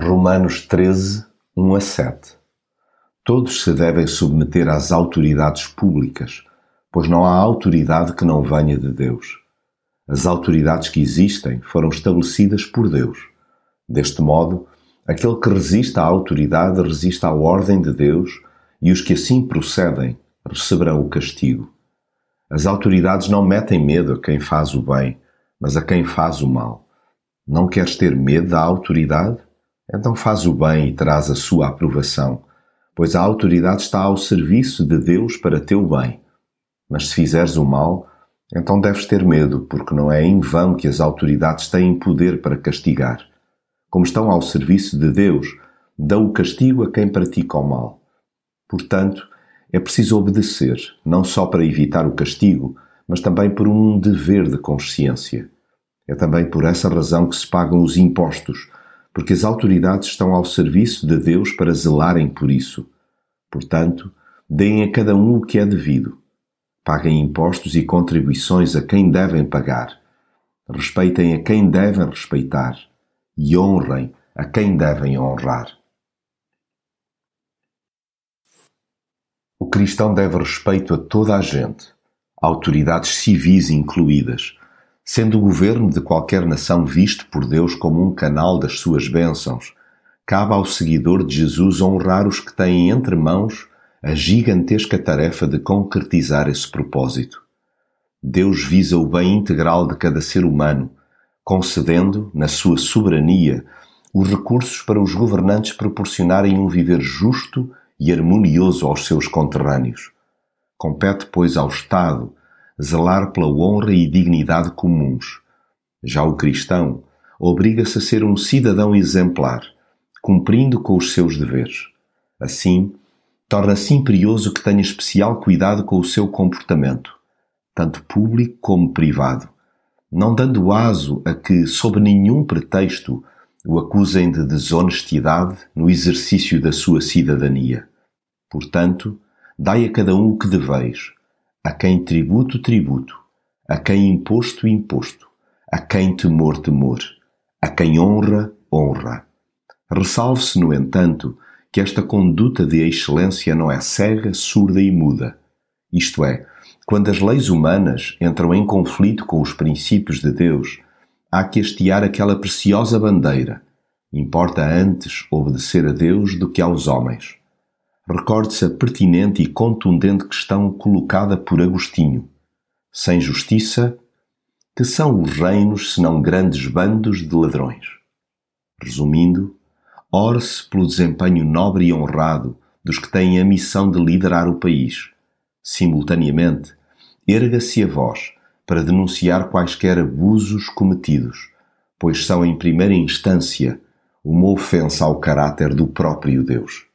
Romanos 13, 1 a 7 Todos se devem submeter às autoridades públicas, pois não há autoridade que não venha de Deus. As autoridades que existem foram estabelecidas por Deus. Deste modo, aquele que resiste à autoridade resiste à ordem de Deus e os que assim procedem receberão o castigo. As autoridades não metem medo a quem faz o bem, mas a quem faz o mal. Não queres ter medo da autoridade? Então faz o bem e traz a sua aprovação, pois a autoridade está ao serviço de Deus para teu bem. Mas se fizeres o mal, então deves ter medo, porque não é em vão que as autoridades têm poder para castigar. Como estão ao serviço de Deus, dão o castigo a quem pratica o mal. Portanto, é preciso obedecer, não só para evitar o castigo, mas também por um dever de consciência. É também por essa razão que se pagam os impostos, porque as autoridades estão ao serviço de Deus para zelarem por isso. Portanto, deem a cada um o que é devido. Paguem impostos e contribuições a quem devem pagar. Respeitem a quem devem respeitar. E honrem a quem devem honrar. O cristão deve respeito a toda a gente, autoridades civis incluídas, Sendo o governo de qualquer nação visto por Deus como um canal das suas bênçãos, cabe ao seguidor de Jesus honrar os que têm entre mãos a gigantesca tarefa de concretizar esse propósito. Deus visa o bem integral de cada ser humano, concedendo, na sua soberania, os recursos para os governantes proporcionarem um viver justo e harmonioso aos seus conterrâneos. Compete, pois, ao Estado zelar pela honra e dignidade comuns. Já o cristão obriga-se a ser um cidadão exemplar, cumprindo com os seus deveres. Assim, torna-se imperioso que tenha especial cuidado com o seu comportamento, tanto público como privado, não dando aso a que, sob nenhum pretexto, o acusem de desonestidade no exercício da sua cidadania. Portanto, dai a cada um o que deveis, a quem tributo, tributo, a quem imposto, imposto, a quem temor, temor, a quem honra, honra. Ressalve-se, no entanto, que esta conduta de excelência não é cega, surda e muda. Isto é, quando as leis humanas entram em conflito com os princípios de Deus, há que hastear aquela preciosa bandeira. Importa antes obedecer a Deus do que aos homens recorde-se a pertinente e contundente questão colocada por Agostinho: sem justiça, que são os reinos senão grandes bandos de ladrões? Resumindo, ore-se pelo desempenho nobre e honrado dos que têm a missão de liderar o país. Simultaneamente, erga-se a voz para denunciar quaisquer abusos cometidos, pois são em primeira instância uma ofensa ao caráter do próprio Deus.